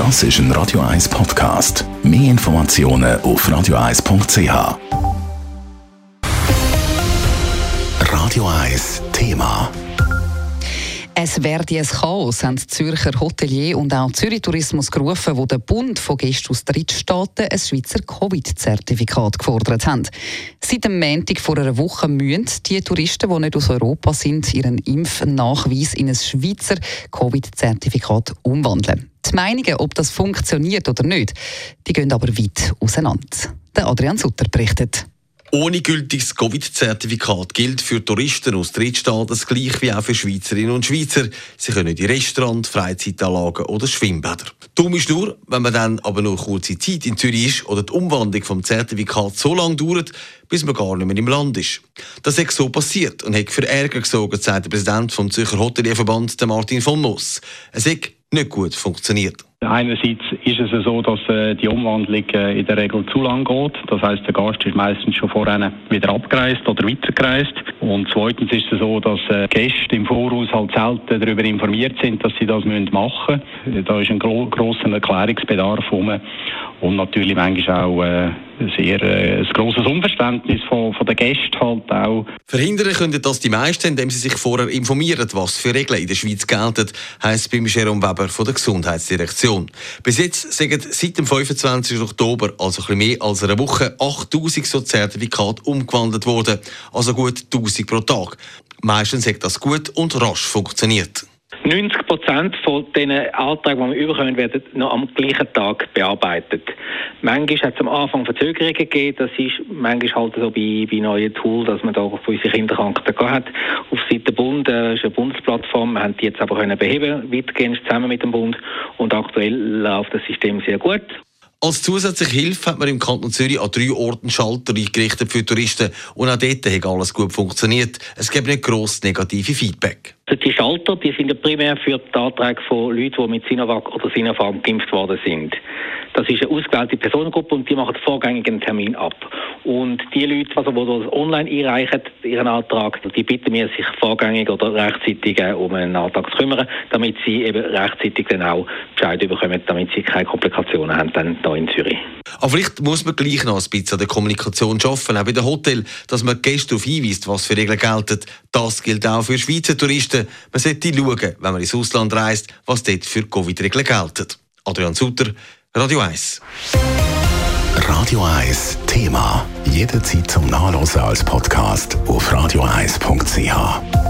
Das ist ein Radio 1 Podcast. Mehr Informationen auf radio1.ch. Radio 1 Thema. Es werde ein Chaos, haben Zürcher Hotelier und auch Zürich Tourismus gerufen, wo der Bund von Gästen aus Drittstaaten ein Schweizer Covid-Zertifikat gefordert haben. Seit dem Montag vor einer Woche müssen die Touristen, die nicht aus Europa sind, ihren Impfnachweis in ein Schweizer Covid-Zertifikat umwandeln. Die Meinungen, ob das funktioniert oder nicht, die gehen aber weit auseinander. Der Adrian Sutter berichtet. Ohne gültiges Covid-Zertifikat gilt für Touristen aus Drittstaaten das gleich wie auch für Schweizerinnen und Schweizer. Sie können in Restaurants, Freizeitanlagen oder Schwimmbäder. Dumm ist nur, wenn man dann aber nur kurze Zeit in Zürich ist oder die Umwandlung vom Zertifikat so lange dauert, bis man gar nicht mehr im Land ist. Das ist so passiert und hat für Ärger gesorgt, sagt der Präsident vom Zürcher Hotelierverband, Martin von Moss. Es hat nicht gut funktioniert. Einerseits ist es so, dass äh, die Umwandlung äh, in der Regel zu lang geht. Das heißt, der Gast ist meistens schon vorher wieder abgereist oder weitergereist. Und zweitens ist es so, dass äh, Gäste im Voraus halt selten darüber informiert sind, dass sie das machen müssen. Da ist ein gro grosser Erklärungsbedarf rum. Und natürlich manchmal auch sehr äh, ein grosses Unverständnis von, von den Gästen halt auch. Verhindern können das die meisten, indem sie sich vorher informieren, was für Regeln in der Schweiz gelten, heisst beim Jerome Weber von der Gesundheitsdirektion. Bis jetzt sind seit dem 25. Oktober, also ein bisschen mehr als eine Woche, 8000 so Zertifikate umgewandelt worden, also gut 1000 pro Tag. Meistens hat das gut und rasch funktioniert. 90 Prozent von den Anträgen, die wir überkommen, werden noch am gleichen Tag bearbeitet. Manchmal hat es am Anfang Verzögerungen gegeben. Das ist manchmal halt so bei, bei neuen Tools, dass man da für unsere Kinderkranken hat. Auf Seite Bund äh, ist eine Bundesplattform. Wir haben die jetzt aber können beheben, weitgehend zusammen mit dem Bund. Und aktuell läuft das System sehr gut. Als zusätzliche Hilfe hat man im Kanton Zürich an drei Orten Schalter eingerichtet für Touristen und auch dort hat alles gut funktioniert. Es gibt nicht gross negative Feedback. Die Schalter die sind ja primär für die Anträge von Leuten, die mit Sinovac oder Sinopharm geimpft worden sind. Das ist eine ausgewählte Personengruppe und die machen vorgängig einen Termin ab. Und die Leute, also, die das online einreichen, ihren Antrag, die bitten wir, sich vorgängig oder rechtzeitig äh, um einen Antrag zu kümmern, damit sie eben rechtzeitig dann auch Bescheid bekommen, damit sie keine Komplikationen haben dann hier in Zürich. Aber vielleicht muss man gleich noch ein bisschen an der Kommunikation arbeiten, auch bei den Hotel, dass man Gäste darauf hinweist, was für Regeln gelten. Das gilt auch für Schweizer Touristen. Man sollte schauen, wenn man ins Ausland reist, was dort für Covid-Regeln gelten. Adrian Sutter, Radio 1. Radio 1 Thema. Jederzeit zum Nachlesen als Podcast auf radio1.ch.